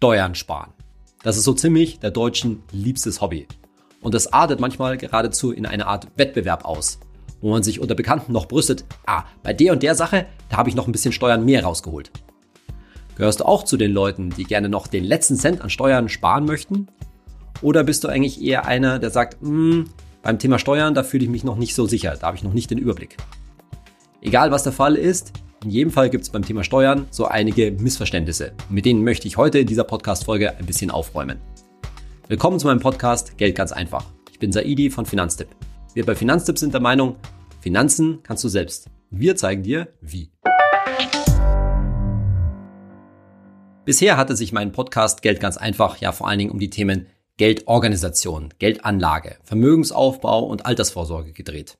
Steuern sparen. Das ist so ziemlich der Deutschen liebstes Hobby. Und das artet manchmal geradezu in eine Art Wettbewerb aus, wo man sich unter Bekannten noch brüstet, ah, bei der und der Sache, da habe ich noch ein bisschen Steuern mehr rausgeholt. Gehörst du auch zu den Leuten, die gerne noch den letzten Cent an Steuern sparen möchten? Oder bist du eigentlich eher einer, der sagt, hm, beim Thema Steuern, da fühle ich mich noch nicht so sicher, da habe ich noch nicht den Überblick. Egal was der Fall ist, in jedem Fall gibt es beim Thema Steuern so einige Missverständnisse. Mit denen möchte ich heute in dieser Podcast-Folge ein bisschen aufräumen. Willkommen zu meinem Podcast Geld ganz einfach. Ich bin Saidi von Finanztipp. Wir bei Finanztipp sind der Meinung, Finanzen kannst du selbst. Wir zeigen dir, wie. Bisher hatte sich mein Podcast Geld ganz einfach ja vor allen Dingen um die Themen Geldorganisation, Geldanlage, Vermögensaufbau und Altersvorsorge gedreht.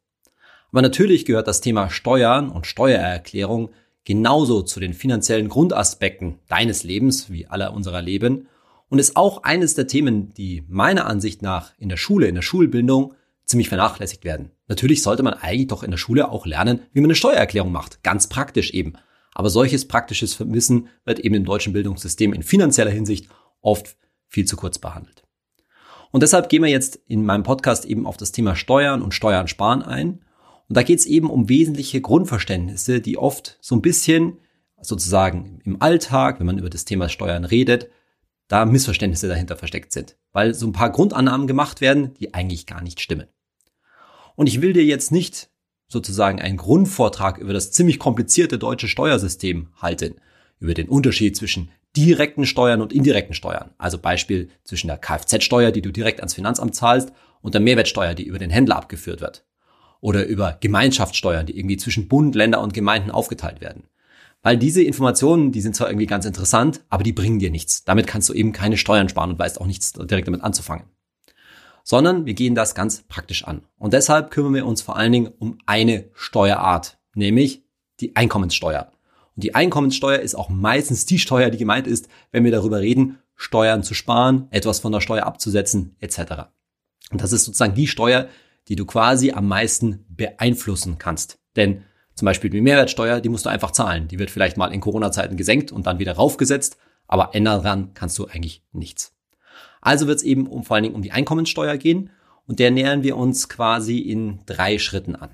Aber natürlich gehört das Thema Steuern und Steuererklärung genauso zu den finanziellen Grundaspekten deines Lebens wie aller unserer Leben und ist auch eines der Themen, die meiner Ansicht nach in der Schule, in der Schulbildung ziemlich vernachlässigt werden. Natürlich sollte man eigentlich doch in der Schule auch lernen, wie man eine Steuererklärung macht, ganz praktisch eben. Aber solches praktisches Wissen wird eben im deutschen Bildungssystem in finanzieller Hinsicht oft viel zu kurz behandelt. Und deshalb gehen wir jetzt in meinem Podcast eben auf das Thema Steuern und Steuern sparen ein und da geht es eben um wesentliche Grundverständnisse, die oft so ein bisschen sozusagen im Alltag, wenn man über das Thema Steuern redet, da Missverständnisse dahinter versteckt sind, weil so ein paar Grundannahmen gemacht werden, die eigentlich gar nicht stimmen. Und ich will dir jetzt nicht sozusagen einen Grundvortrag über das ziemlich komplizierte deutsche Steuersystem halten, über den Unterschied zwischen direkten Steuern und indirekten Steuern. Also Beispiel zwischen der Kfz-Steuer, die du direkt ans Finanzamt zahlst, und der Mehrwertsteuer, die über den Händler abgeführt wird oder über Gemeinschaftssteuern, die irgendwie zwischen Bund, Länder und Gemeinden aufgeteilt werden. Weil diese Informationen, die sind zwar irgendwie ganz interessant, aber die bringen dir nichts. Damit kannst du eben keine Steuern sparen und weißt auch nichts direkt damit anzufangen. Sondern wir gehen das ganz praktisch an. Und deshalb kümmern wir uns vor allen Dingen um eine Steuerart, nämlich die Einkommenssteuer. Und die Einkommenssteuer ist auch meistens die Steuer, die gemeint ist, wenn wir darüber reden, Steuern zu sparen, etwas von der Steuer abzusetzen, etc. Und das ist sozusagen die Steuer, die du quasi am meisten beeinflussen kannst. Denn zum Beispiel die Mehrwertsteuer, die musst du einfach zahlen. Die wird vielleicht mal in Corona-Zeiten gesenkt und dann wieder raufgesetzt, aber ändern daran kannst du eigentlich nichts. Also wird es eben um, vor allen Dingen um die Einkommenssteuer gehen und der nähern wir uns quasi in drei Schritten an.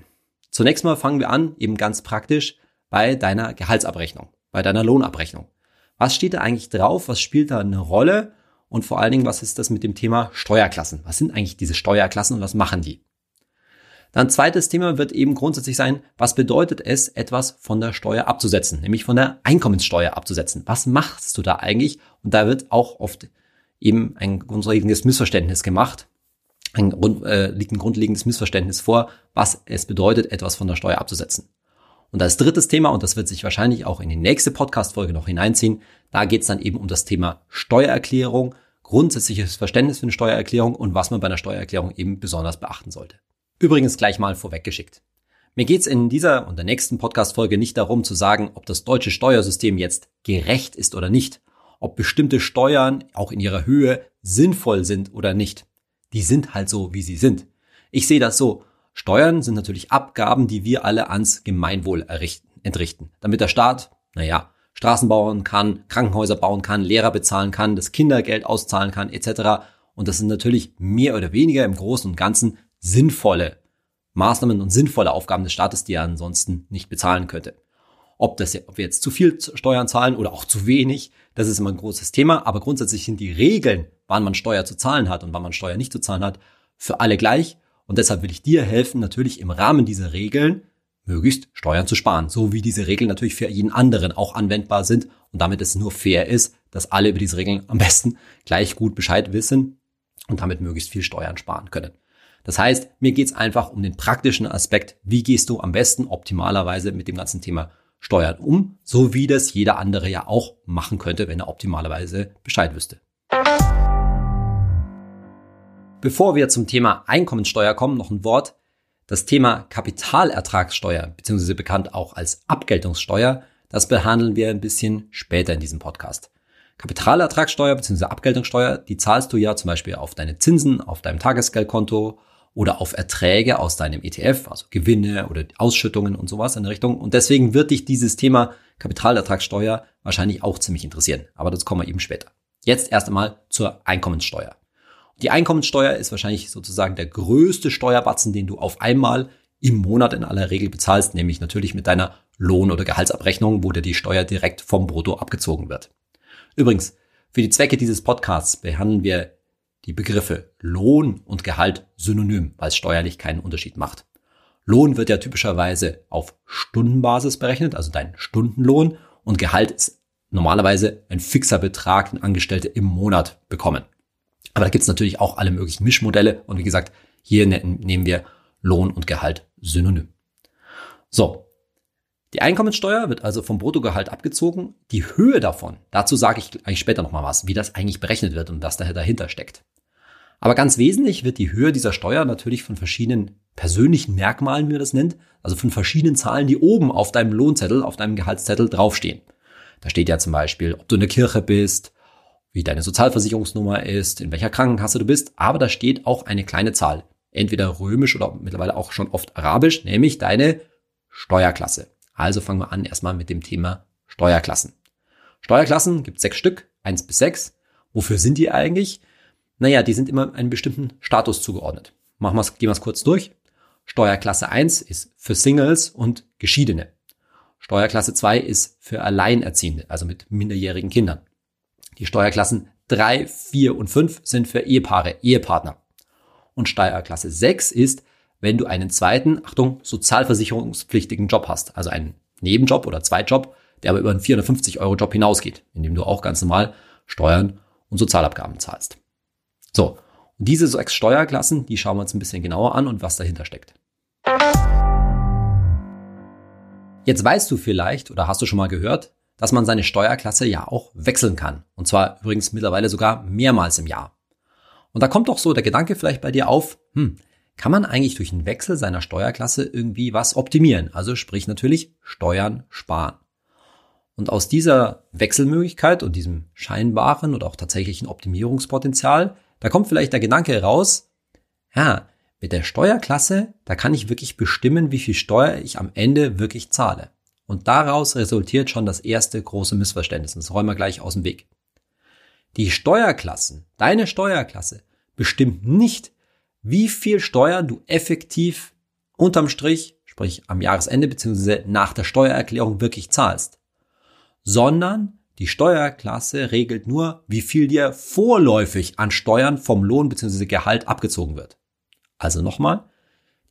Zunächst mal fangen wir an, eben ganz praktisch, bei deiner Gehaltsabrechnung, bei deiner Lohnabrechnung. Was steht da eigentlich drauf? Was spielt da eine Rolle? Und vor allen Dingen, was ist das mit dem Thema Steuerklassen? Was sind eigentlich diese Steuerklassen und was machen die? Dann zweites Thema wird eben grundsätzlich sein, was bedeutet es, etwas von der Steuer abzusetzen, nämlich von der Einkommenssteuer abzusetzen. Was machst du da eigentlich? Und da wird auch oft eben ein grundlegendes Missverständnis gemacht. Ein äh, liegt ein grundlegendes Missverständnis vor, was es bedeutet, etwas von der Steuer abzusetzen. Und als drittes Thema, und das wird sich wahrscheinlich auch in die nächste Podcast-Folge noch hineinziehen, da geht es dann eben um das Thema Steuererklärung, grundsätzliches Verständnis für eine Steuererklärung und was man bei einer Steuererklärung eben besonders beachten sollte. Übrigens gleich mal vorweggeschickt. Mir geht's in dieser und der nächsten Podcast-Folge nicht darum zu sagen, ob das deutsche Steuersystem jetzt gerecht ist oder nicht, ob bestimmte Steuern auch in ihrer Höhe sinnvoll sind oder nicht. Die sind halt so, wie sie sind. Ich sehe das so. Steuern sind natürlich Abgaben, die wir alle ans Gemeinwohl errichten, entrichten, damit der Staat, naja, Straßen bauen kann, Krankenhäuser bauen kann, Lehrer bezahlen kann, das Kindergeld auszahlen kann, etc. Und das sind natürlich mehr oder weniger im Großen und Ganzen sinnvolle Maßnahmen und sinnvolle Aufgaben des Staates, die er ansonsten nicht bezahlen könnte. Ob, das, ob wir jetzt zu viel Steuern zahlen oder auch zu wenig, das ist immer ein großes Thema. Aber grundsätzlich sind die Regeln, wann man Steuer zu zahlen hat und wann man Steuer nicht zu zahlen hat, für alle gleich. Und deshalb will ich dir helfen, natürlich im Rahmen dieser Regeln möglichst Steuern zu sparen. So wie diese Regeln natürlich für jeden anderen auch anwendbar sind und damit es nur fair ist, dass alle über diese Regeln am besten gleich gut Bescheid wissen und damit möglichst viel Steuern sparen können. Das heißt, mir geht's einfach um den praktischen Aspekt, wie gehst du am besten optimalerweise mit dem ganzen Thema Steuern um, so wie das jeder andere ja auch machen könnte, wenn er optimalerweise Bescheid wüsste. Bevor wir zum Thema Einkommensteuer kommen, noch ein Wort. Das Thema Kapitalertragssteuer, beziehungsweise bekannt auch als Abgeltungssteuer, das behandeln wir ein bisschen später in diesem Podcast. Kapitalertragssteuer bzw. Abgeltungssteuer, die zahlst du ja zum Beispiel auf deine Zinsen, auf deinem Tagesgeldkonto oder auf Erträge aus deinem ETF, also Gewinne oder Ausschüttungen und sowas in der Richtung. Und deswegen wird dich dieses Thema Kapitalertragssteuer wahrscheinlich auch ziemlich interessieren. Aber das kommen wir eben später. Jetzt erst einmal zur Einkommenssteuer. Die Einkommenssteuer ist wahrscheinlich sozusagen der größte Steuerbatzen, den du auf einmal im Monat in aller Regel bezahlst, nämlich natürlich mit deiner Lohn- oder Gehaltsabrechnung, wo dir die Steuer direkt vom Brutto abgezogen wird. Übrigens, für die Zwecke dieses Podcasts behandeln wir die Begriffe Lohn und Gehalt synonym, weil es steuerlich keinen Unterschied macht. Lohn wird ja typischerweise auf Stundenbasis berechnet, also dein Stundenlohn, und Gehalt ist normalerweise ein fixer Betrag, den Angestellte im Monat bekommen. Aber da gibt es natürlich auch alle möglichen Mischmodelle und wie gesagt, hier ne-, nehmen wir Lohn und Gehalt synonym. So. Die Einkommenssteuer wird also vom Bruttogehalt abgezogen. Die Höhe davon, dazu sage ich eigentlich später nochmal was, wie das eigentlich berechnet wird und was dahinter steckt. Aber ganz wesentlich wird die Höhe dieser Steuer natürlich von verschiedenen persönlichen Merkmalen, wie man das nennt, also von verschiedenen Zahlen, die oben auf deinem Lohnzettel, auf deinem Gehaltszettel draufstehen. Da steht ja zum Beispiel, ob du in der Kirche bist, wie deine Sozialversicherungsnummer ist, in welcher Krankenkasse du bist, aber da steht auch eine kleine Zahl, entweder römisch oder mittlerweile auch schon oft arabisch, nämlich deine Steuerklasse. Also fangen wir an erstmal mit dem Thema Steuerklassen. Steuerklassen gibt sechs Stück, eins bis sechs. Wofür sind die eigentlich? Naja, die sind immer einem bestimmten Status zugeordnet. Machen wir's, gehen wir es kurz durch. Steuerklasse 1 ist für Singles und Geschiedene. Steuerklasse 2 ist für Alleinerziehende, also mit minderjährigen Kindern. Die Steuerklassen 3, 4 und 5 sind für Ehepaare, Ehepartner. Und Steuerklasse 6 ist, wenn du einen zweiten, Achtung, sozialversicherungspflichtigen Job hast, also einen Nebenjob oder Zweitjob, der aber über einen 450 Euro Job hinausgeht, in dem du auch ganz normal Steuern und Sozialabgaben zahlst. So, und diese sechs Steuerklassen, die schauen wir uns ein bisschen genauer an und was dahinter steckt. Jetzt weißt du vielleicht oder hast du schon mal gehört, dass man seine Steuerklasse ja auch wechseln kann. Und zwar übrigens mittlerweile sogar mehrmals im Jahr. Und da kommt doch so der Gedanke vielleicht bei dir auf, hm, kann man eigentlich durch einen Wechsel seiner Steuerklasse irgendwie was optimieren? Also sprich natürlich Steuern sparen. Und aus dieser Wechselmöglichkeit und diesem scheinbaren oder auch tatsächlichen Optimierungspotenzial da kommt vielleicht der Gedanke raus, ja, mit der Steuerklasse, da kann ich wirklich bestimmen, wie viel Steuer ich am Ende wirklich zahle. Und daraus resultiert schon das erste große Missverständnis. Das räumen wir gleich aus dem Weg. Die Steuerklassen, deine Steuerklasse, bestimmt nicht, wie viel Steuern du effektiv unterm Strich, sprich am Jahresende bzw. nach der Steuererklärung wirklich zahlst, sondern die Steuerklasse regelt nur, wie viel dir vorläufig an Steuern vom Lohn bzw. Gehalt abgezogen wird. Also nochmal,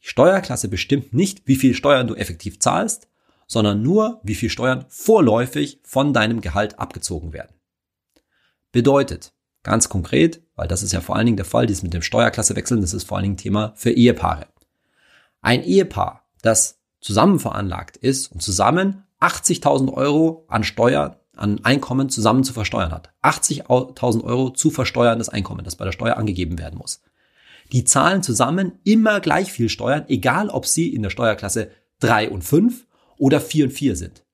die Steuerklasse bestimmt nicht, wie viel Steuern du effektiv zahlst, sondern nur, wie viel Steuern vorläufig von deinem Gehalt abgezogen werden. Bedeutet, ganz konkret, weil das ist ja vor allen Dingen der Fall, dieses mit dem Steuerklasse wechseln, das ist vor allen Dingen Thema für Ehepaare. Ein Ehepaar, das zusammen veranlagt ist und zusammen 80.000 Euro an Steuern an Einkommen zusammen zu versteuern hat. 80.000 Euro zu versteuerndes Einkommen, das bei der Steuer angegeben werden muss. Die zahlen zusammen immer gleich viel Steuern, egal ob sie in der Steuerklasse 3 und 5 oder 4 und 4 sind.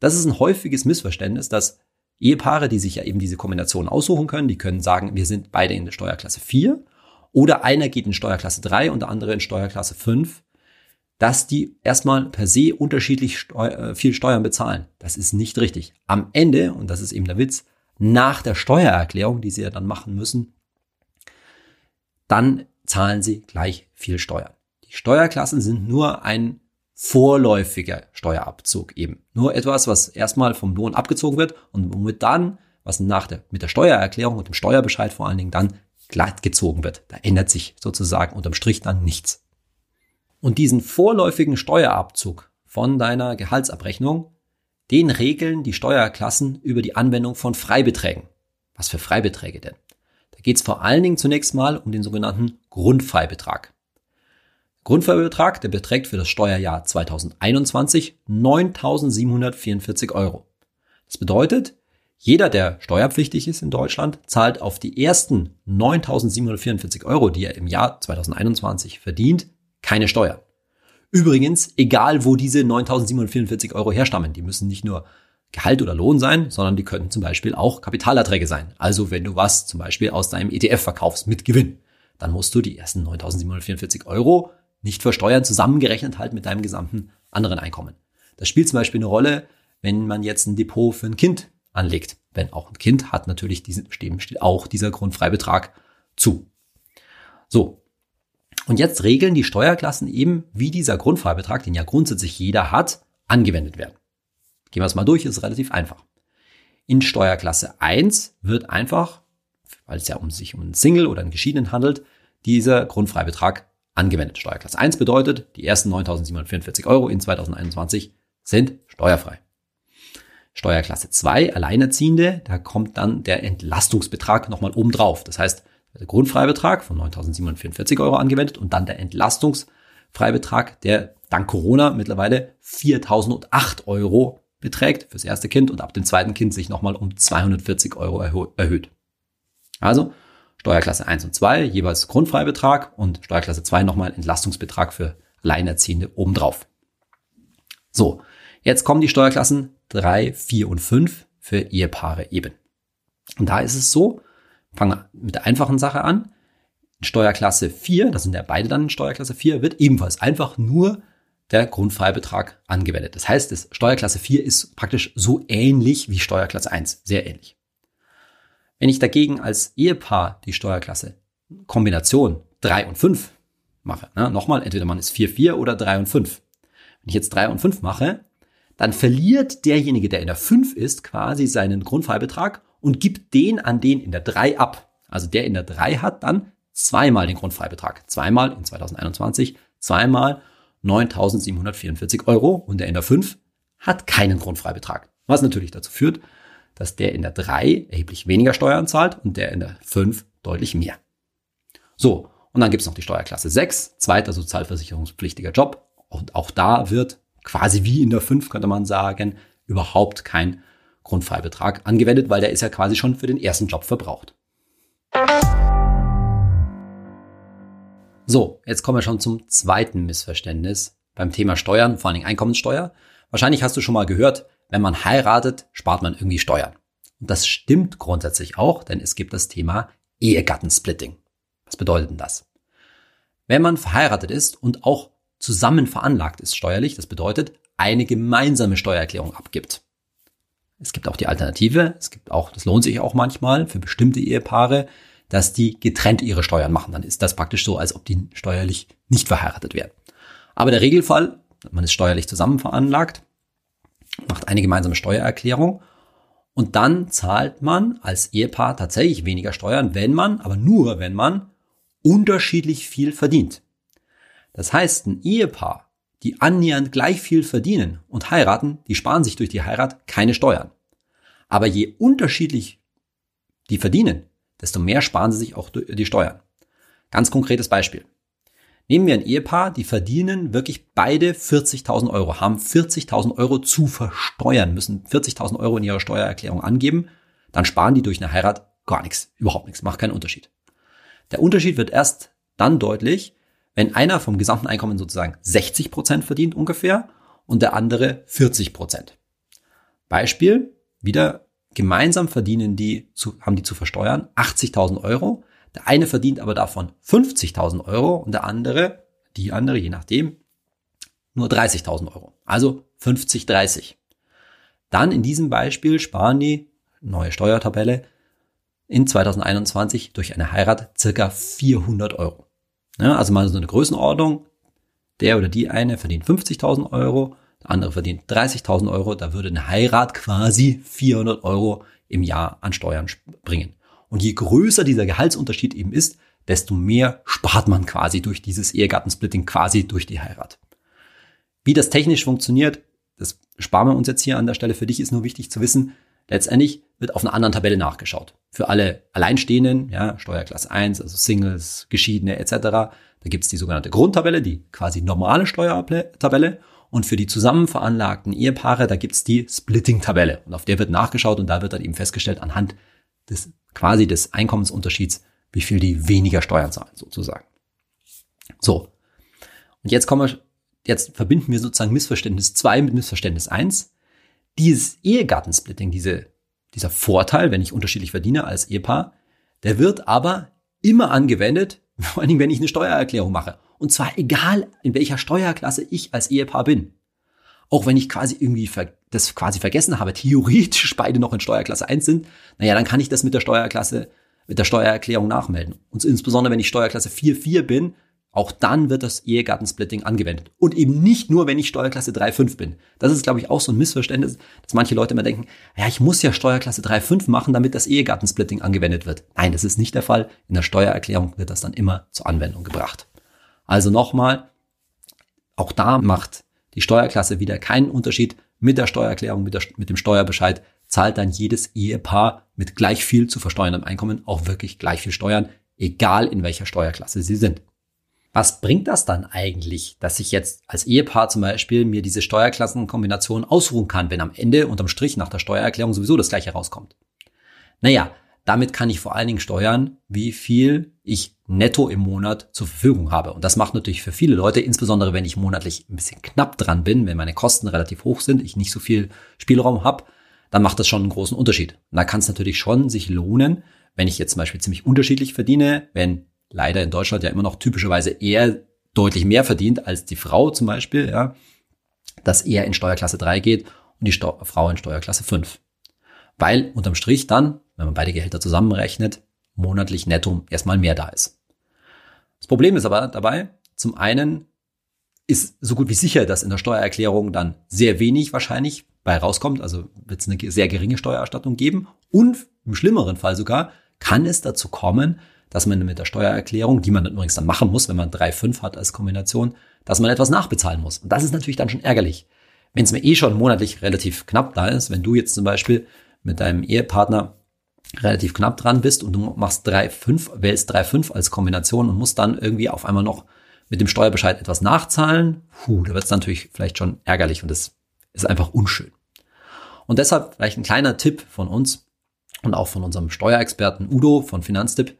Das ist ein häufiges Missverständnis, dass Ehepaare, die sich ja eben diese Kombination aussuchen können, die können sagen, wir sind beide in der Steuerklasse 4 oder einer geht in Steuerklasse 3 und der andere in Steuerklasse 5 dass die erstmal per se unterschiedlich Steu äh, viel Steuern bezahlen. Das ist nicht richtig. Am Ende, und das ist eben der Witz, nach der Steuererklärung, die sie ja dann machen müssen, dann zahlen sie gleich viel Steuern. Die Steuerklassen sind nur ein vorläufiger Steuerabzug eben. Nur etwas, was erstmal vom Lohn abgezogen wird und womit dann, was nach der, mit der Steuererklärung und dem Steuerbescheid vor allen Dingen dann glatt gezogen wird. Da ändert sich sozusagen unterm Strich dann nichts. Und diesen vorläufigen Steuerabzug von deiner Gehaltsabrechnung, den regeln die Steuerklassen über die Anwendung von Freibeträgen. Was für Freibeträge denn? Da geht es vor allen Dingen zunächst mal um den sogenannten Grundfreibetrag. Grundfreibetrag, der beträgt für das Steuerjahr 2021 9.744 Euro. Das bedeutet, jeder, der steuerpflichtig ist in Deutschland, zahlt auf die ersten 9.744 Euro, die er im Jahr 2021 verdient, keine Steuern. Übrigens, egal wo diese 9.744 Euro herstammen, die müssen nicht nur Gehalt oder Lohn sein, sondern die könnten zum Beispiel auch Kapitalerträge sein. Also wenn du was zum Beispiel aus deinem ETF verkaufst mit Gewinn, dann musst du die ersten 9.744 Euro nicht versteuern, zusammengerechnet halt mit deinem gesamten anderen Einkommen. Das spielt zum Beispiel eine Rolle, wenn man jetzt ein Depot für ein Kind anlegt. wenn auch ein Kind hat, natürlich diesen, steht auch dieser Grundfreibetrag zu. So. Und jetzt regeln die Steuerklassen eben, wie dieser Grundfreibetrag, den ja grundsätzlich jeder hat, angewendet werden. Gehen wir es mal durch, ist relativ einfach. In Steuerklasse 1 wird einfach, weil es ja um sich um einen Single oder einen Geschiedenen handelt, dieser Grundfreibetrag angewendet. Steuerklasse 1 bedeutet, die ersten 9.744 Euro in 2021 sind steuerfrei. Steuerklasse 2, Alleinerziehende, da kommt dann der Entlastungsbetrag nochmal oben drauf. Das heißt, der Grundfreibetrag von 9.744 Euro angewendet und dann der Entlastungsfreibetrag, der dank Corona mittlerweile 4.008 Euro beträgt fürs erste Kind und ab dem zweiten Kind sich nochmal um 240 Euro erhöht. Also Steuerklasse 1 und 2 jeweils Grundfreibetrag und Steuerklasse 2 nochmal Entlastungsbetrag für Alleinerziehende obendrauf. So, jetzt kommen die Steuerklassen 3, 4 und 5 für Ehepaare eben. Und da ist es so, fangen wir mit der einfachen Sache an. Steuerklasse 4, das sind ja beide dann in Steuerklasse 4, wird ebenfalls einfach nur der Grundfreibetrag angewendet. Das heißt, das Steuerklasse 4 ist praktisch so ähnlich wie Steuerklasse 1, sehr ähnlich. Wenn ich dagegen als Ehepaar die Steuerklasse Kombination 3 und 5 mache, ne, nochmal, entweder man ist 4, 4 oder 3 und 5. Wenn ich jetzt 3 und 5 mache, dann verliert derjenige, der in der 5 ist, quasi seinen Grundfreibetrag und gibt den an den in der 3 ab. Also der in der 3 hat dann zweimal den Grundfreibetrag. Zweimal in 2021, zweimal 9.744 Euro und der in der 5 hat keinen Grundfreibetrag. Was natürlich dazu führt, dass der in der 3 erheblich weniger Steuern zahlt und der in der 5 deutlich mehr. So, und dann gibt's noch die Steuerklasse 6, zweiter sozialversicherungspflichtiger Job. Und auch da wird quasi wie in der 5, könnte man sagen, überhaupt kein Grundfreibetrag angewendet, weil der ist ja quasi schon für den ersten Job verbraucht. So, jetzt kommen wir schon zum zweiten Missverständnis beim Thema Steuern, vor allen Dingen Einkommenssteuer. Wahrscheinlich hast du schon mal gehört, wenn man heiratet, spart man irgendwie Steuern. Und das stimmt grundsätzlich auch, denn es gibt das Thema Ehegattensplitting. Was bedeutet denn das? Wenn man verheiratet ist und auch zusammen veranlagt ist steuerlich, das bedeutet eine gemeinsame Steuererklärung abgibt. Es gibt auch die Alternative, es gibt auch, das lohnt sich auch manchmal für bestimmte Ehepaare, dass die getrennt ihre Steuern machen. Dann ist das praktisch so, als ob die steuerlich nicht verheiratet wären. Aber der Regelfall, man ist steuerlich zusammen veranlagt, macht eine gemeinsame Steuererklärung und dann zahlt man als Ehepaar tatsächlich weniger Steuern, wenn man, aber nur wenn man unterschiedlich viel verdient. Das heißt, ein Ehepaar, die annähernd gleich viel verdienen und heiraten, die sparen sich durch die Heirat keine Steuern. Aber je unterschiedlich die verdienen, desto mehr sparen sie sich auch die Steuern. Ganz konkretes Beispiel. Nehmen wir ein Ehepaar, die verdienen wirklich beide 40.000 Euro, haben 40.000 Euro zu versteuern, müssen 40.000 Euro in ihrer Steuererklärung angeben, dann sparen die durch eine Heirat gar nichts, überhaupt nichts, macht keinen Unterschied. Der Unterschied wird erst dann deutlich, wenn einer vom gesamten Einkommen sozusagen 60 Prozent verdient ungefähr und der andere 40 Prozent. Beispiel, wieder Gemeinsam verdienen die, zu, haben die zu versteuern 80.000 Euro. Der eine verdient aber davon 50.000 Euro und der andere, die andere, je nachdem, nur 30.000 Euro. Also 50, 30. Dann in diesem Beispiel sparen die, neue Steuertabelle, in 2021 durch eine Heirat circa 400 Euro. Ja, also mal so eine Größenordnung. Der oder die eine verdient 50.000 Euro, der andere verdient 30.000 Euro, da würde eine Heirat quasi 400 Euro im Jahr an Steuern bringen. Und je größer dieser Gehaltsunterschied eben ist, desto mehr spart man quasi durch dieses Ehegattensplitting, quasi durch die Heirat. Wie das technisch funktioniert, das sparen wir uns jetzt hier an der Stelle. Für dich ist nur wichtig zu wissen, letztendlich wird auf einer anderen Tabelle nachgeschaut. Für alle Alleinstehenden, ja, Steuerklasse 1, also Singles, Geschiedene etc., da gibt's die sogenannte Grundtabelle, die quasi normale Steuertabelle. Und für die zusammen Ehepaare, da gibt's die Splitting-Tabelle. Und auf der wird nachgeschaut und da wird dann eben festgestellt, anhand des quasi des Einkommensunterschieds, wie viel die weniger Steuern zahlen, sozusagen. So. Und jetzt kommen wir, jetzt verbinden wir sozusagen Missverständnis 2 mit Missverständnis 1. Dieses Ehegattensplitting, diese, dieser Vorteil, wenn ich unterschiedlich verdiene als Ehepaar, der wird aber immer angewendet, vor allen Dingen, wenn ich eine Steuererklärung mache. Und zwar egal, in welcher Steuerklasse ich als Ehepaar bin. Auch wenn ich quasi irgendwie das quasi vergessen habe, theoretisch beide noch in Steuerklasse 1 sind, naja, dann kann ich das mit der Steuerklasse, mit der Steuererklärung nachmelden. Und insbesondere, wenn ich Steuerklasse 4.4 bin, auch dann wird das Ehegattensplitting angewendet. Und eben nicht nur, wenn ich Steuerklasse 3.5 bin. Das ist, glaube ich, auch so ein Missverständnis, dass manche Leute immer denken, ja, ich muss ja Steuerklasse 3.5 machen, damit das Ehegattensplitting angewendet wird. Nein, das ist nicht der Fall. In der Steuererklärung wird das dann immer zur Anwendung gebracht. Also nochmal, auch da macht die Steuerklasse wieder keinen Unterschied. Mit der Steuererklärung, mit, der, mit dem Steuerbescheid zahlt dann jedes Ehepaar mit gleich viel zu versteuerndem Einkommen auch wirklich gleich viel Steuern, egal in welcher Steuerklasse sie sind. Was bringt das dann eigentlich, dass ich jetzt als Ehepaar zum Beispiel mir diese Steuerklassenkombination ausruhen kann, wenn am Ende unterm Strich nach der Steuererklärung sowieso das gleiche rauskommt? Naja, damit kann ich vor allen Dingen steuern, wie viel ich netto im Monat zur Verfügung habe. Und das macht natürlich für viele Leute, insbesondere wenn ich monatlich ein bisschen knapp dran bin, wenn meine Kosten relativ hoch sind, ich nicht so viel Spielraum habe, dann macht das schon einen großen Unterschied. Und da kann es natürlich schon sich lohnen, wenn ich jetzt zum Beispiel ziemlich unterschiedlich verdiene, wenn leider in Deutschland ja immer noch typischerweise eher deutlich mehr verdient als die Frau zum Beispiel, ja, dass er in Steuerklasse 3 geht und die Steu Frau in Steuerklasse 5. Weil unterm Strich dann, wenn man beide Gehälter zusammenrechnet, monatlich netto erstmal mehr da ist. Das Problem ist aber dabei, zum einen ist so gut wie sicher, dass in der Steuererklärung dann sehr wenig wahrscheinlich bei rauskommt, also wird es eine sehr geringe Steuererstattung geben und im schlimmeren Fall sogar kann es dazu kommen, dass man mit der Steuererklärung, die man übrigens dann machen muss, wenn man 3,5 hat als Kombination, dass man etwas nachbezahlen muss. Und das ist natürlich dann schon ärgerlich. Wenn es mir eh schon monatlich relativ knapp da ist, wenn du jetzt zum Beispiel mit deinem Ehepartner relativ knapp dran bist und du machst 3,5, wählst 3,5 als Kombination und musst dann irgendwie auf einmal noch mit dem Steuerbescheid etwas nachzahlen, puh, da wird es natürlich vielleicht schon ärgerlich und das ist einfach unschön. Und deshalb vielleicht ein kleiner Tipp von uns und auch von unserem Steuerexperten Udo von Finanztipp.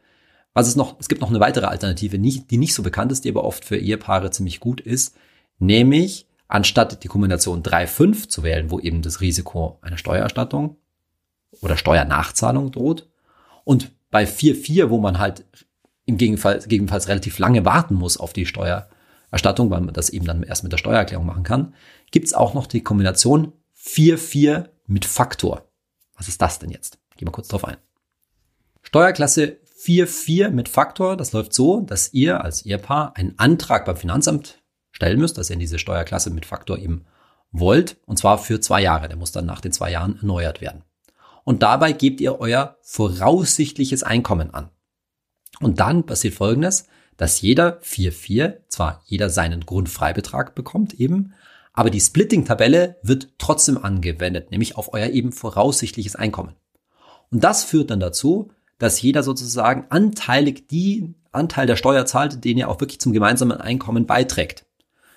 Was es noch, es gibt noch eine weitere Alternative, die nicht so bekannt ist, die aber oft für Ehepaare ziemlich gut ist, nämlich anstatt die Kombination 3-5 zu wählen, wo eben das Risiko einer Steuererstattung oder Steuernachzahlung droht und bei 4-4, wo man halt im Gegenfall, gegebenenfalls relativ lange warten muss auf die Steuererstattung, weil man das eben dann erst mit der Steuererklärung machen kann, gibt es auch noch die Kombination 4-4 mit Faktor. Was ist das denn jetzt? Gehen wir kurz drauf ein. Steuerklasse 4.4 mit Faktor. Das läuft so, dass ihr als Ehepaar einen Antrag beim Finanzamt stellen müsst, dass ihr in diese Steuerklasse mit Faktor eben wollt. Und zwar für zwei Jahre. Der muss dann nach den zwei Jahren erneuert werden. Und dabei gebt ihr euer voraussichtliches Einkommen an. Und dann passiert Folgendes, dass jeder 4.4 zwar jeder seinen Grundfreibetrag bekommt eben, aber die Splitting-Tabelle wird trotzdem angewendet, nämlich auf euer eben voraussichtliches Einkommen. Und das führt dann dazu, dass jeder sozusagen anteilig die Anteil der Steuer zahlt, den er auch wirklich zum gemeinsamen Einkommen beiträgt.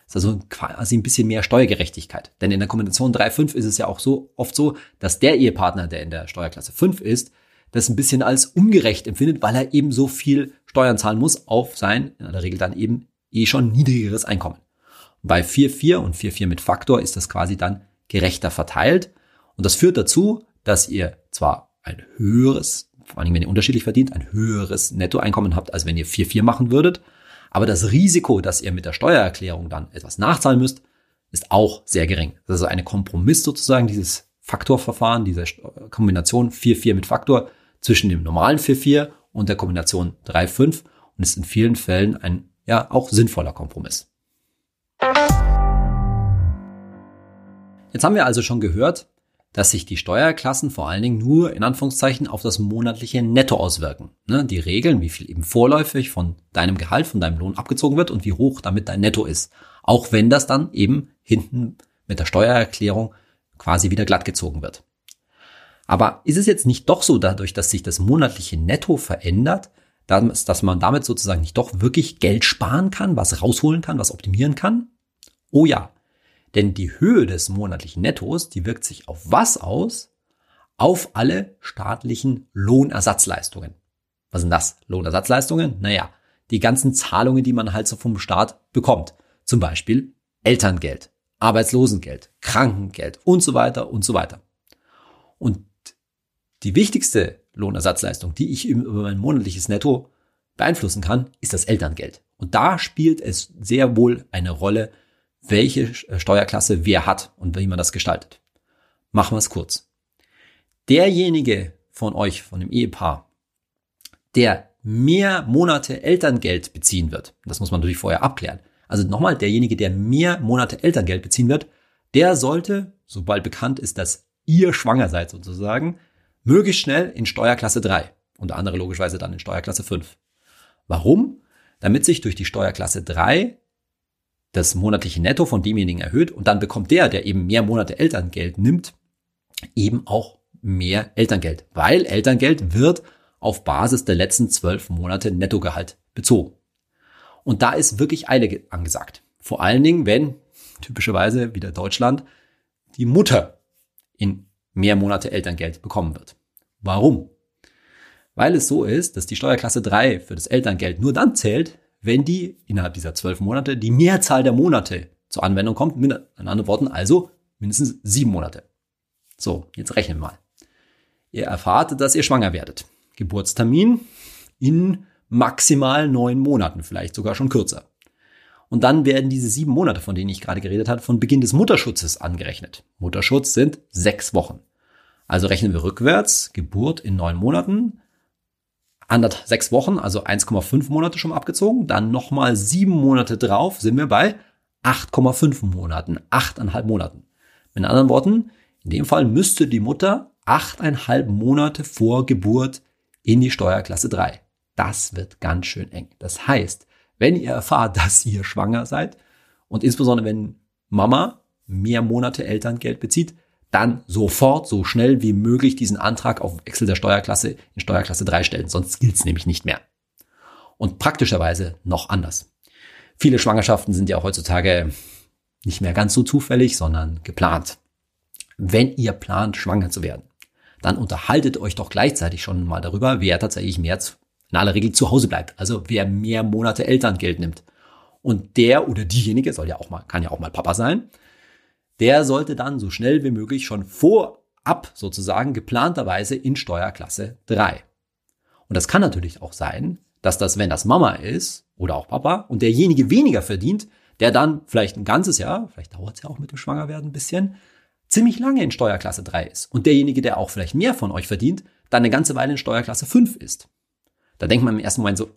Das ist also quasi ein bisschen mehr Steuergerechtigkeit. Denn in der Kombination 3-5 ist es ja auch so oft so, dass der Ehepartner, der in der Steuerklasse 5 ist, das ein bisschen als ungerecht empfindet, weil er eben so viel Steuern zahlen muss auf sein, in der Regel dann eben eh schon niedrigeres Einkommen. Bei 4-4 und 4-4 mit Faktor ist das quasi dann gerechter verteilt. Und das führt dazu, dass ihr zwar ein höheres vor allem wenn ihr unterschiedlich verdient, ein höheres Nettoeinkommen habt, als wenn ihr 4-4 machen würdet. Aber das Risiko, dass ihr mit der Steuererklärung dann etwas nachzahlen müsst, ist auch sehr gering. Das ist also eine Kompromiss sozusagen, dieses Faktorverfahren, diese Kombination 4-4 mit Faktor zwischen dem normalen 4-4 und der Kombination 3-5 und ist in vielen Fällen ein ja auch sinnvoller Kompromiss. Jetzt haben wir also schon gehört, dass sich die Steuerklassen vor allen Dingen nur in Anführungszeichen auf das monatliche Netto auswirken. Ne? Die Regeln, wie viel eben vorläufig von deinem Gehalt, von deinem Lohn abgezogen wird und wie hoch damit dein Netto ist. Auch wenn das dann eben hinten mit der Steuererklärung quasi wieder glatt gezogen wird. Aber ist es jetzt nicht doch so dadurch, dass sich das monatliche Netto verändert, dass man damit sozusagen nicht doch wirklich Geld sparen kann, was rausholen kann, was optimieren kann? Oh ja, denn die Höhe des monatlichen Nettos, die wirkt sich auf was aus? Auf alle staatlichen Lohnersatzleistungen. Was sind das? Lohnersatzleistungen? Naja, die ganzen Zahlungen, die man halt so vom Staat bekommt. Zum Beispiel Elterngeld, Arbeitslosengeld, Krankengeld und so weiter und so weiter. Und die wichtigste Lohnersatzleistung, die ich über mein monatliches Netto beeinflussen kann, ist das Elterngeld. Und da spielt es sehr wohl eine Rolle, welche äh, Steuerklasse wer hat und wie man das gestaltet. Machen wir es kurz. Derjenige von euch, von dem Ehepaar, der mehr Monate Elterngeld beziehen wird, das muss man natürlich vorher abklären. Also nochmal, derjenige, der mehr Monate Elterngeld beziehen wird, der sollte, sobald bekannt ist, dass ihr schwanger seid sozusagen, möglichst schnell in Steuerklasse 3 und der andere logischerweise dann in Steuerklasse 5. Warum? Damit sich durch die Steuerklasse 3 das monatliche Netto von demjenigen erhöht und dann bekommt der, der eben mehr Monate Elterngeld nimmt, eben auch mehr Elterngeld, weil Elterngeld wird auf Basis der letzten zwölf Monate Nettogehalt bezogen. Und da ist wirklich Eile angesagt. Vor allen Dingen, wenn typischerweise wieder Deutschland die Mutter in mehr Monate Elterngeld bekommen wird. Warum? Weil es so ist, dass die Steuerklasse 3 für das Elterngeld nur dann zählt, wenn die innerhalb dieser zwölf Monate die Mehrzahl der Monate zur Anwendung kommt. Mit anderen Worten also mindestens sieben Monate. So, jetzt rechnen wir mal. Ihr erfahrt, dass ihr schwanger werdet. Geburtstermin in maximal neun Monaten, vielleicht sogar schon kürzer. Und dann werden diese sieben Monate, von denen ich gerade geredet habe, von Beginn des Mutterschutzes angerechnet. Mutterschutz sind sechs Wochen. Also rechnen wir rückwärts, Geburt in neun Monaten, anderth sechs Wochen, also 1,5 Monate schon abgezogen, dann nochmal sieben Monate drauf, sind wir bei 8,5 Monaten, achteinhalb Monaten. Mit anderen Worten, in dem Fall müsste die Mutter achteinhalb Monate vor Geburt in die Steuerklasse 3. Das wird ganz schön eng. Das heißt, wenn ihr erfahrt, dass ihr schwanger seid und insbesondere wenn Mama mehr Monate Elterngeld bezieht, dann sofort, so schnell wie möglich diesen Antrag auf Wechsel der Steuerklasse in Steuerklasse 3 stellen, sonst gilt's nämlich nicht mehr. Und praktischerweise noch anders. Viele Schwangerschaften sind ja heutzutage nicht mehr ganz so zufällig, sondern geplant. Wenn ihr plant, schwanger zu werden, dann unterhaltet euch doch gleichzeitig schon mal darüber, wer tatsächlich mehr in aller Regel zu Hause bleibt. Also wer mehr Monate Elterngeld nimmt. Und der oder diejenige soll ja auch mal, kann ja auch mal Papa sein, der sollte dann so schnell wie möglich schon vorab sozusagen geplanterweise in Steuerklasse 3. Und das kann natürlich auch sein, dass das, wenn das Mama ist oder auch Papa und derjenige weniger verdient, der dann vielleicht ein ganzes Jahr, vielleicht dauert es ja auch mit dem Schwangerwerden ein bisschen, ziemlich lange in Steuerklasse 3 ist. Und derjenige, der auch vielleicht mehr von euch verdient, dann eine ganze Weile in Steuerklasse 5 ist. Da denkt man im ersten Moment so,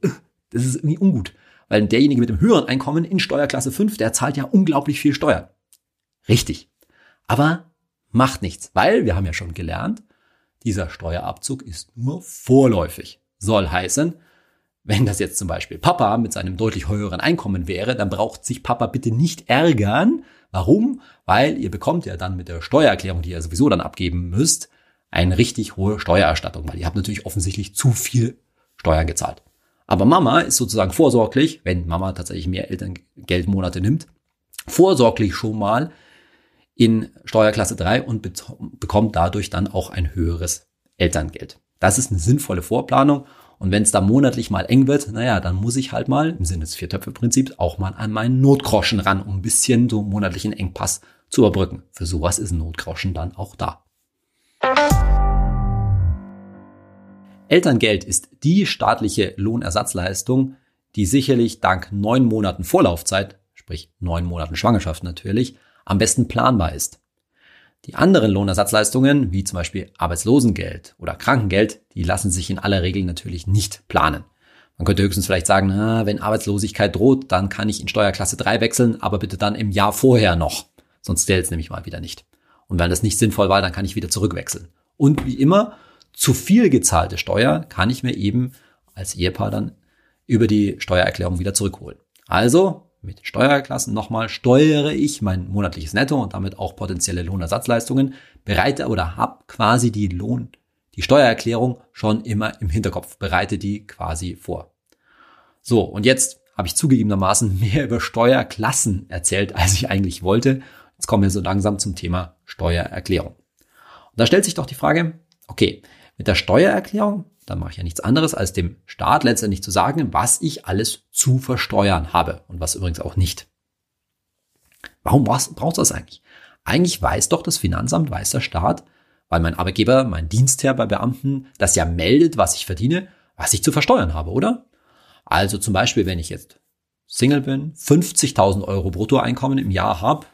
das ist irgendwie ungut. Weil derjenige mit dem höheren Einkommen in Steuerklasse 5, der zahlt ja unglaublich viel Steuern. Richtig. Aber macht nichts, weil wir haben ja schon gelernt, dieser Steuerabzug ist nur vorläufig. Soll heißen, wenn das jetzt zum Beispiel Papa mit seinem deutlich höheren Einkommen wäre, dann braucht sich Papa bitte nicht ärgern. Warum? Weil ihr bekommt ja dann mit der Steuererklärung, die ihr sowieso dann abgeben müsst, eine richtig hohe Steuererstattung, weil ihr habt natürlich offensichtlich zu viel Steuern gezahlt. Aber Mama ist sozusagen vorsorglich, wenn Mama tatsächlich mehr Elterngeldmonate nimmt, vorsorglich schon mal in Steuerklasse 3 und bekommt dadurch dann auch ein höheres Elterngeld. Das ist eine sinnvolle Vorplanung. Und wenn es da monatlich mal eng wird, naja, dann muss ich halt mal im Sinne des Viertöpfe-Prinzips auch mal an meinen Notgroschen ran, um ein bisschen so monatlichen Engpass zu überbrücken. Für sowas ist Notgroschen dann auch da. Elterngeld ist die staatliche Lohnersatzleistung, die sicherlich dank neun Monaten Vorlaufzeit, sprich neun Monaten Schwangerschaft natürlich, am besten planbar ist. Die anderen Lohnersatzleistungen, wie zum Beispiel Arbeitslosengeld oder Krankengeld, die lassen sich in aller Regel natürlich nicht planen. Man könnte höchstens vielleicht sagen, na, wenn Arbeitslosigkeit droht, dann kann ich in Steuerklasse 3 wechseln, aber bitte dann im Jahr vorher noch. Sonst zählt es nämlich mal wieder nicht. Und wenn das nicht sinnvoll war, dann kann ich wieder zurückwechseln. Und wie immer, zu viel gezahlte Steuer kann ich mir eben als Ehepaar dann über die Steuererklärung wieder zurückholen. Also mit Steuerklassen nochmal steuere ich mein monatliches Netto und damit auch potenzielle Lohnersatzleistungen, bereite oder habe quasi die Lohn, die Steuererklärung schon immer im Hinterkopf, bereite die quasi vor. So, und jetzt habe ich zugegebenermaßen mehr über Steuerklassen erzählt, als ich eigentlich wollte. Jetzt kommen wir so langsam zum Thema Steuererklärung. Und da stellt sich doch die Frage, okay, mit der Steuererklärung dann mache ich ja nichts anderes, als dem Staat letztendlich zu sagen, was ich alles zu versteuern habe und was übrigens auch nicht. Warum braucht das eigentlich? Eigentlich weiß doch das Finanzamt, weiß der Staat, weil mein Arbeitgeber, mein Dienstherr bei Beamten das ja meldet, was ich verdiene, was ich zu versteuern habe, oder? Also zum Beispiel, wenn ich jetzt Single bin, 50.000 Euro Bruttoeinkommen im Jahr habe,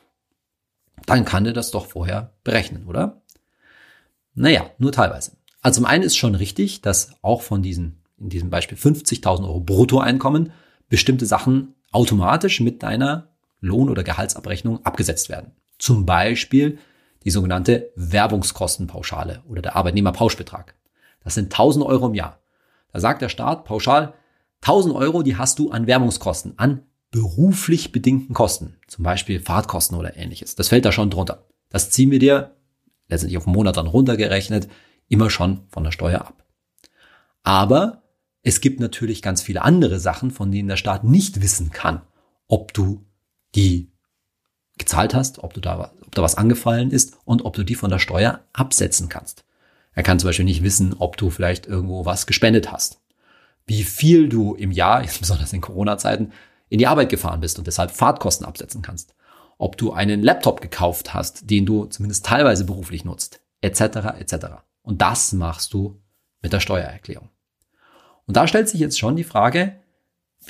dann kann er das doch vorher berechnen, oder? Naja, nur teilweise. Also zum einen ist schon richtig, dass auch von diesen, in diesem Beispiel 50.000 Euro Bruttoeinkommen bestimmte Sachen automatisch mit deiner Lohn- oder Gehaltsabrechnung abgesetzt werden. Zum Beispiel die sogenannte Werbungskostenpauschale oder der Arbeitnehmerpauschbetrag. Das sind 1000 Euro im Jahr. Da sagt der Staat pauschal, 1000 Euro, die hast du an Werbungskosten, an beruflich bedingten Kosten, zum Beispiel Fahrtkosten oder ähnliches. Das fällt da schon drunter. Das ziehen wir dir letztendlich auf den Monat dann runtergerechnet immer schon von der Steuer ab. Aber es gibt natürlich ganz viele andere Sachen, von denen der Staat nicht wissen kann, ob du die gezahlt hast, ob du da, ob da was angefallen ist und ob du die von der Steuer absetzen kannst. Er kann zum Beispiel nicht wissen, ob du vielleicht irgendwo was gespendet hast, wie viel du im Jahr, besonders in Corona-Zeiten, in die Arbeit gefahren bist und deshalb Fahrtkosten absetzen kannst, ob du einen Laptop gekauft hast, den du zumindest teilweise beruflich nutzt, etc. etc. Und das machst du mit der Steuererklärung. Und da stellt sich jetzt schon die Frage,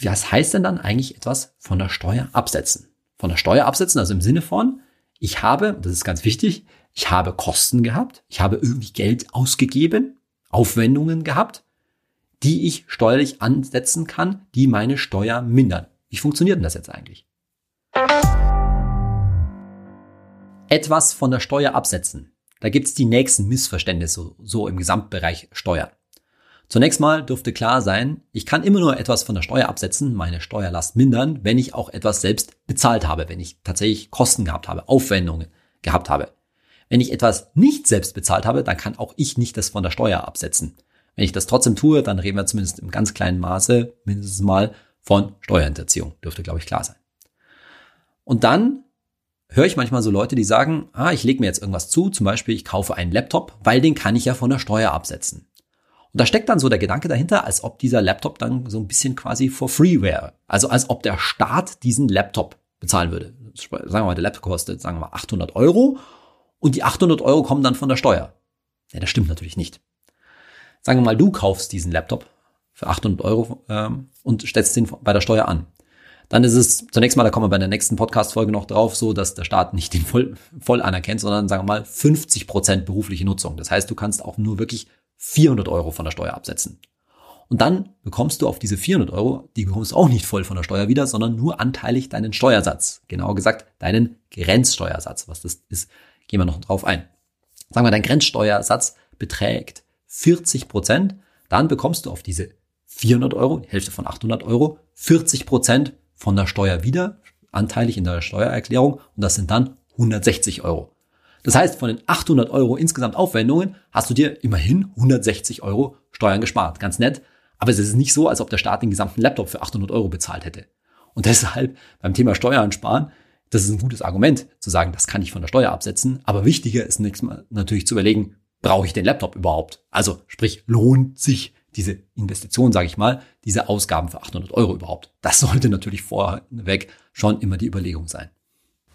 was heißt denn dann eigentlich etwas von der Steuer absetzen? Von der Steuer absetzen, also im Sinne von, ich habe, das ist ganz wichtig, ich habe Kosten gehabt, ich habe irgendwie Geld ausgegeben, Aufwendungen gehabt, die ich steuerlich ansetzen kann, die meine Steuer mindern. Wie funktioniert denn das jetzt eigentlich? Etwas von der Steuer absetzen. Da gibt's die nächsten Missverständnisse so im Gesamtbereich Steuern. Zunächst mal dürfte klar sein, ich kann immer nur etwas von der Steuer absetzen, meine Steuerlast mindern, wenn ich auch etwas selbst bezahlt habe, wenn ich tatsächlich Kosten gehabt habe, Aufwendungen gehabt habe. Wenn ich etwas nicht selbst bezahlt habe, dann kann auch ich nicht das von der Steuer absetzen. Wenn ich das trotzdem tue, dann reden wir zumindest im ganz kleinen Maße mindestens mal von Steuerhinterziehung. Dürfte, glaube ich, klar sein. Und dann höre ich manchmal so Leute, die sagen, ah, ich lege mir jetzt irgendwas zu, zum Beispiel ich kaufe einen Laptop, weil den kann ich ja von der Steuer absetzen. Und da steckt dann so der Gedanke dahinter, als ob dieser Laptop dann so ein bisschen quasi for free wäre. Also als ob der Staat diesen Laptop bezahlen würde. Sagen wir mal, der Laptop kostet, sagen wir mal, 800 Euro und die 800 Euro kommen dann von der Steuer. Ja, das stimmt natürlich nicht. Sagen wir mal, du kaufst diesen Laptop für 800 Euro ähm, und stellst den bei der Steuer an. Dann ist es zunächst mal, da kommen wir bei der nächsten Podcast-Folge noch drauf, so dass der Staat nicht den voll, voll anerkennt, sondern sagen wir mal 50 Prozent berufliche Nutzung. Das heißt, du kannst auch nur wirklich 400 Euro von der Steuer absetzen. Und dann bekommst du auf diese 400 Euro, die bekommst du auch nicht voll von der Steuer wieder, sondern nur anteilig deinen Steuersatz. Genauer gesagt, deinen Grenzsteuersatz. Was das ist, Gehen wir noch drauf ein. Sagen wir, dein Grenzsteuersatz beträgt 40 Prozent, dann bekommst du auf diese 400 Euro, die Hälfte von 800 Euro, 40 Prozent von der Steuer wieder, anteilig in der Steuererklärung, und das sind dann 160 Euro. Das heißt, von den 800 Euro insgesamt Aufwendungen hast du dir immerhin 160 Euro Steuern gespart. Ganz nett. Aber es ist nicht so, als ob der Staat den gesamten Laptop für 800 Euro bezahlt hätte. Und deshalb beim Thema Steuern sparen das ist ein gutes Argument, zu sagen, das kann ich von der Steuer absetzen. Aber wichtiger ist natürlich zu überlegen, brauche ich den Laptop überhaupt? Also sprich, lohnt sich diese Investition, sage ich mal, diese Ausgaben für 800 Euro überhaupt? Das sollte natürlich vorweg schon immer die Überlegung sein.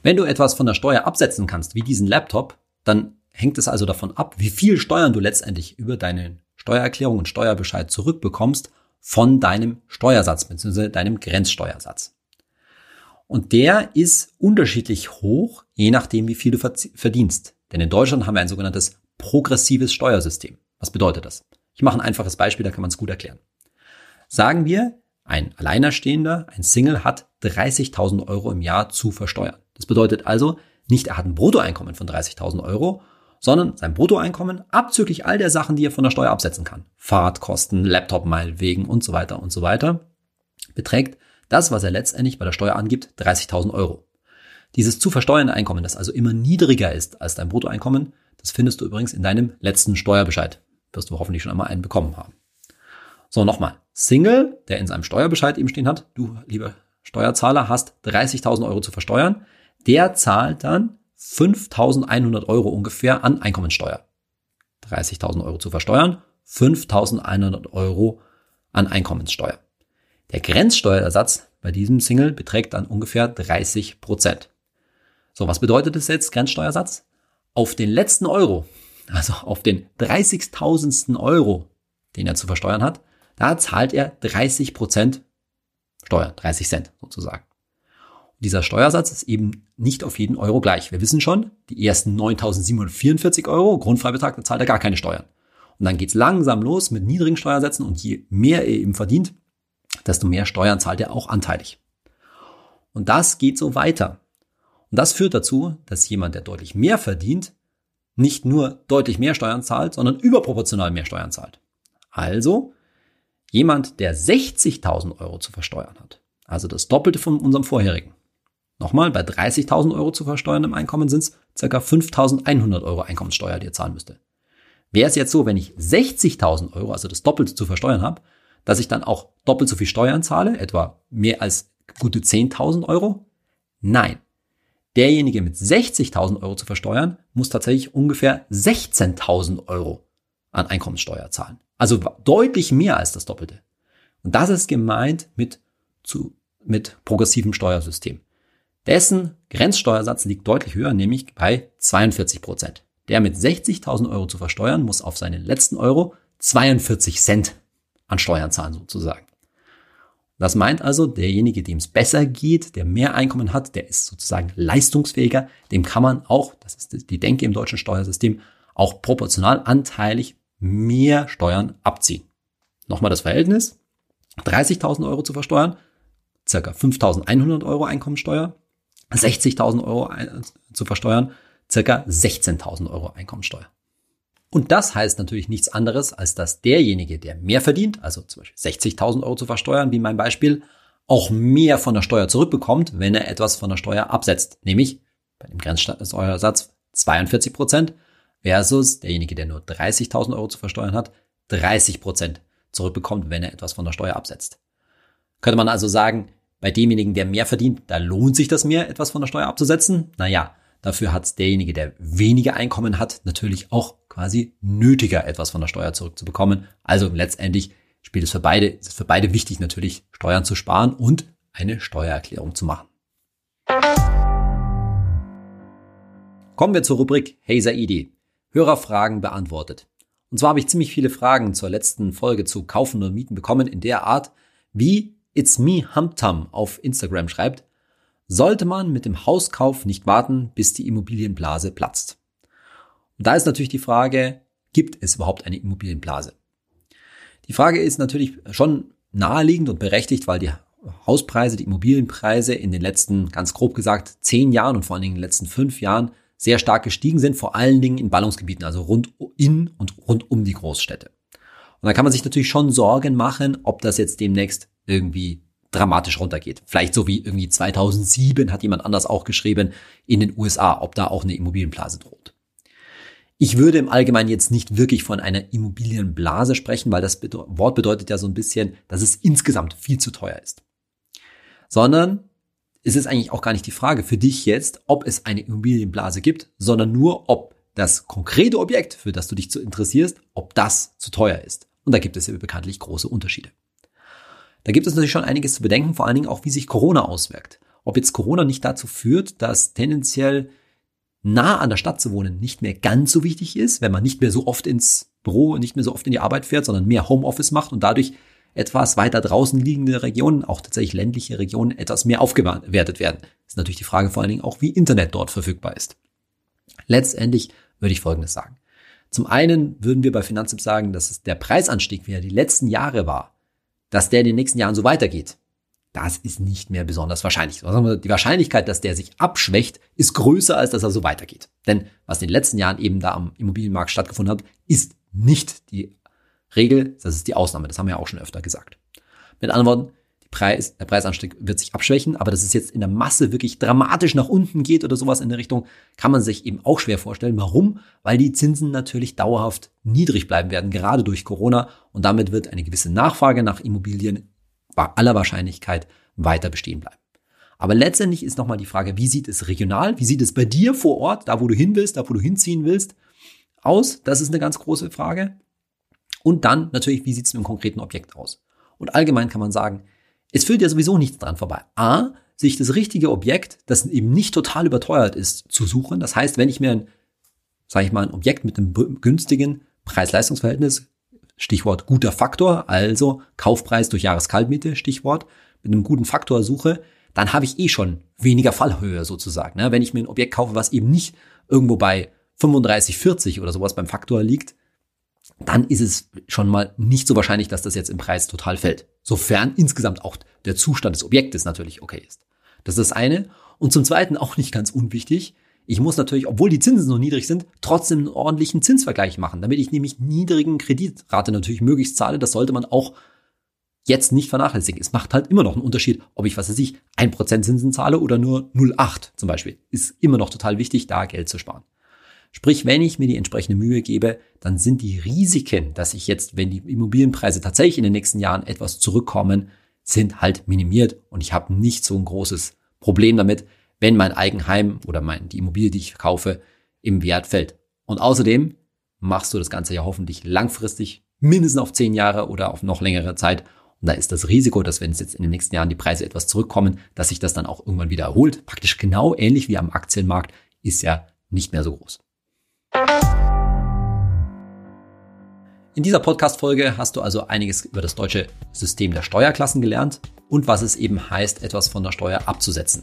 Wenn du etwas von der Steuer absetzen kannst, wie diesen Laptop, dann hängt es also davon ab, wie viel Steuern du letztendlich über deine Steuererklärung und Steuerbescheid zurückbekommst von deinem Steuersatz bzw. deinem Grenzsteuersatz. Und der ist unterschiedlich hoch, je nachdem, wie viel du verdienst. Denn in Deutschland haben wir ein sogenanntes progressives Steuersystem. Was bedeutet das? Ich mache ein einfaches Beispiel, da kann man es gut erklären. Sagen wir, ein Alleinerstehender, ein Single hat 30.000 Euro im Jahr zu versteuern. Das bedeutet also, nicht er hat ein Bruttoeinkommen von 30.000 Euro, sondern sein Bruttoeinkommen abzüglich all der Sachen, die er von der Steuer absetzen kann. Fahrtkosten, Laptop meinetwegen und so weiter und so weiter, beträgt das, was er letztendlich bei der Steuer angibt, 30.000 Euro. Dieses zu versteuernde Einkommen, das also immer niedriger ist als dein Bruttoeinkommen, das findest du übrigens in deinem letzten Steuerbescheid. Wirst du hoffentlich schon einmal einen bekommen haben. So, nochmal. Single, der in seinem Steuerbescheid eben stehen hat, du, lieber Steuerzahler, hast 30.000 Euro zu versteuern. Der zahlt dann 5.100 Euro ungefähr an Einkommensteuer. 30.000 Euro zu versteuern, 5.100 Euro an Einkommenssteuer. Der Grenzsteuerersatz bei diesem Single beträgt dann ungefähr 30 Prozent. So, was bedeutet das jetzt, Grenzsteuersatz? Auf den letzten Euro, also auf den 30.000. Euro, den er zu versteuern hat, da zahlt er 30 Prozent Steuer, 30 Cent sozusagen. Und dieser Steuersatz ist eben nicht auf jeden Euro gleich. Wir wissen schon, die ersten 9.744 Euro Grundfreibetrag, da zahlt er gar keine Steuern. Und dann geht's langsam los mit niedrigen Steuersätzen und je mehr er eben verdient, desto mehr Steuern zahlt er auch anteilig. Und das geht so weiter. Und das führt dazu, dass jemand, der deutlich mehr verdient, nicht nur deutlich mehr Steuern zahlt, sondern überproportional mehr Steuern zahlt. Also jemand, der 60.000 Euro zu versteuern hat, also das Doppelte von unserem vorherigen. Nochmal, bei 30.000 Euro zu versteuern im Einkommen sind es ca. 5.100 Euro Einkommenssteuer, die ihr zahlen müsste. Wäre es jetzt so, wenn ich 60.000 Euro, also das Doppelte zu versteuern habe, dass ich dann auch doppelt so viel Steuern zahle, etwa mehr als gute 10.000 Euro? Nein. Derjenige mit 60.000 Euro zu versteuern, muss tatsächlich ungefähr 16.000 Euro an Einkommenssteuer zahlen. Also deutlich mehr als das Doppelte. Und das ist gemeint mit, zu, mit progressivem Steuersystem. Dessen Grenzsteuersatz liegt deutlich höher, nämlich bei 42 Prozent. Der mit 60.000 Euro zu versteuern, muss auf seinen letzten Euro 42 Cent an Steuern zahlen sozusagen. Das meint also, derjenige, dem es besser geht, der mehr Einkommen hat, der ist sozusagen leistungsfähiger, dem kann man auch, das ist die Denke im deutschen Steuersystem, auch proportional anteilig mehr Steuern abziehen. Nochmal das Verhältnis. 30.000 Euro zu versteuern, circa 5.100 Euro Einkommensteuer, 60.000 Euro zu versteuern, circa 16.000 Euro Einkommensteuer. Und das heißt natürlich nichts anderes, als dass derjenige, der mehr verdient, also zum Beispiel 60.000 Euro zu versteuern, wie mein Beispiel, auch mehr von der Steuer zurückbekommt, wenn er etwas von der Steuer absetzt. Nämlich bei dem Grenzsteuersatz 42 Prozent versus derjenige, der nur 30.000 Euro zu versteuern hat, 30 Prozent zurückbekommt, wenn er etwas von der Steuer absetzt. Könnte man also sagen, bei demjenigen, der mehr verdient, da lohnt sich das mehr, etwas von der Steuer abzusetzen? Naja, dafür hat derjenige, der weniger Einkommen hat, natürlich auch quasi nötiger, etwas von der Steuer zurückzubekommen. Also letztendlich spielt es für beide, ist es für beide wichtig natürlich, Steuern zu sparen und eine Steuererklärung zu machen. Kommen wir zur Rubrik Hey Saidi. Hörerfragen beantwortet. Und zwar habe ich ziemlich viele Fragen zur letzten Folge zu Kaufen und Mieten bekommen in der Art, wie It's Me Humptum auf Instagram schreibt, sollte man mit dem Hauskauf nicht warten, bis die Immobilienblase platzt. Und da ist natürlich die Frage, gibt es überhaupt eine Immobilienblase? Die Frage ist natürlich schon naheliegend und berechtigt, weil die Hauspreise, die Immobilienpreise in den letzten, ganz grob gesagt, zehn Jahren und vor allen Dingen in den letzten fünf Jahren sehr stark gestiegen sind, vor allen Dingen in Ballungsgebieten, also rund in und rund um die Großstädte. Und da kann man sich natürlich schon Sorgen machen, ob das jetzt demnächst irgendwie dramatisch runtergeht. Vielleicht so wie irgendwie 2007 hat jemand anders auch geschrieben in den USA, ob da auch eine Immobilienblase droht. Ich würde im Allgemeinen jetzt nicht wirklich von einer Immobilienblase sprechen, weil das Wort bedeutet ja so ein bisschen, dass es insgesamt viel zu teuer ist. Sondern es ist eigentlich auch gar nicht die Frage für dich jetzt, ob es eine Immobilienblase gibt, sondern nur, ob das konkrete Objekt, für das du dich zu interessierst, ob das zu teuer ist. Und da gibt es ja bekanntlich große Unterschiede. Da gibt es natürlich schon einiges zu bedenken, vor allen Dingen auch, wie sich Corona auswirkt. Ob jetzt Corona nicht dazu führt, dass tendenziell nah an der Stadt zu wohnen nicht mehr ganz so wichtig ist, wenn man nicht mehr so oft ins Büro und nicht mehr so oft in die Arbeit fährt, sondern mehr Homeoffice macht und dadurch etwas weiter draußen liegende Regionen, auch tatsächlich ländliche Regionen, etwas mehr aufgewertet werden. Das ist natürlich die Frage vor allen Dingen auch, wie Internet dort verfügbar ist. Letztendlich würde ich Folgendes sagen. Zum einen würden wir bei Finanztipp sagen, dass es der Preisanstieg, wie er die letzten Jahre war, dass der in den nächsten Jahren so weitergeht das ist nicht mehr besonders wahrscheinlich. Die Wahrscheinlichkeit, dass der sich abschwächt, ist größer, als dass er so weitergeht. Denn was in den letzten Jahren eben da am Immobilienmarkt stattgefunden hat, ist nicht die Regel, das ist die Ausnahme. Das haben wir ja auch schon öfter gesagt. Mit anderen Worten, Preis, der Preisanstieg wird sich abschwächen, aber dass es jetzt in der Masse wirklich dramatisch nach unten geht oder sowas in der Richtung, kann man sich eben auch schwer vorstellen. Warum? Weil die Zinsen natürlich dauerhaft niedrig bleiben werden, gerade durch Corona und damit wird eine gewisse Nachfrage nach Immobilien aller Wahrscheinlichkeit weiter bestehen bleiben. Aber letztendlich ist nochmal die Frage, wie sieht es regional, wie sieht es bei dir vor Ort, da wo du hin willst, da wo du hinziehen willst, aus? Das ist eine ganz große Frage. Und dann natürlich, wie sieht es mit dem konkreten Objekt aus? Und allgemein kann man sagen, es führt ja sowieso nichts dran vorbei. A, sich das richtige Objekt, das eben nicht total überteuert ist, zu suchen. Das heißt, wenn ich mir ein, sage ich mal, ein Objekt mit einem günstigen Preis-Leistungs-Verhältnis Stichwort guter Faktor, also Kaufpreis durch Jahreskaltmiete, Stichwort, mit einem guten Faktor suche, dann habe ich eh schon weniger Fallhöhe sozusagen. Ne? Wenn ich mir ein Objekt kaufe, was eben nicht irgendwo bei 35, 40 oder sowas beim Faktor liegt, dann ist es schon mal nicht so wahrscheinlich, dass das jetzt im Preis total fällt. Sofern insgesamt auch der Zustand des Objektes natürlich okay ist. Das ist das eine. Und zum Zweiten auch nicht ganz unwichtig. Ich muss natürlich, obwohl die Zinsen so niedrig sind, trotzdem einen ordentlichen Zinsvergleich machen, damit ich nämlich niedrigen Kreditrate natürlich möglichst zahle. Das sollte man auch jetzt nicht vernachlässigen. Es macht halt immer noch einen Unterschied, ob ich, was weiß ich, ein Prozent Zinsen zahle oder nur 0,8 zum Beispiel. Ist immer noch total wichtig, da Geld zu sparen. Sprich, wenn ich mir die entsprechende Mühe gebe, dann sind die Risiken, dass ich jetzt, wenn die Immobilienpreise tatsächlich in den nächsten Jahren etwas zurückkommen, sind halt minimiert und ich habe nicht so ein großes Problem damit, wenn mein Eigenheim oder mein, die Immobilie, die ich kaufe, im Wert fällt. Und außerdem machst du das Ganze ja hoffentlich langfristig, mindestens auf zehn Jahre oder auf noch längere Zeit. Und da ist das Risiko, dass wenn es jetzt in den nächsten Jahren die Preise etwas zurückkommen, dass sich das dann auch irgendwann wieder erholt, praktisch genau ähnlich wie am Aktienmarkt, ist ja nicht mehr so groß. In dieser Podcast-Folge hast du also einiges über das deutsche System der Steuerklassen gelernt und was es eben heißt, etwas von der Steuer abzusetzen.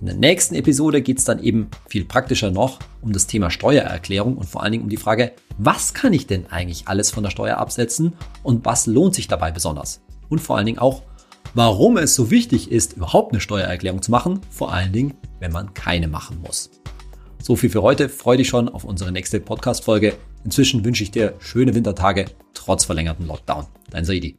In der nächsten Episode geht es dann eben viel praktischer noch um das Thema Steuererklärung und vor allen Dingen um die Frage, was kann ich denn eigentlich alles von der Steuer absetzen und was lohnt sich dabei besonders? Und vor allen Dingen auch, warum es so wichtig ist, überhaupt eine Steuererklärung zu machen, vor allen Dingen, wenn man keine machen muss. So viel für heute. Freue dich schon auf unsere nächste Podcast-Folge. Inzwischen wünsche ich dir schöne Wintertage trotz verlängerten Lockdown. Dein Saidi.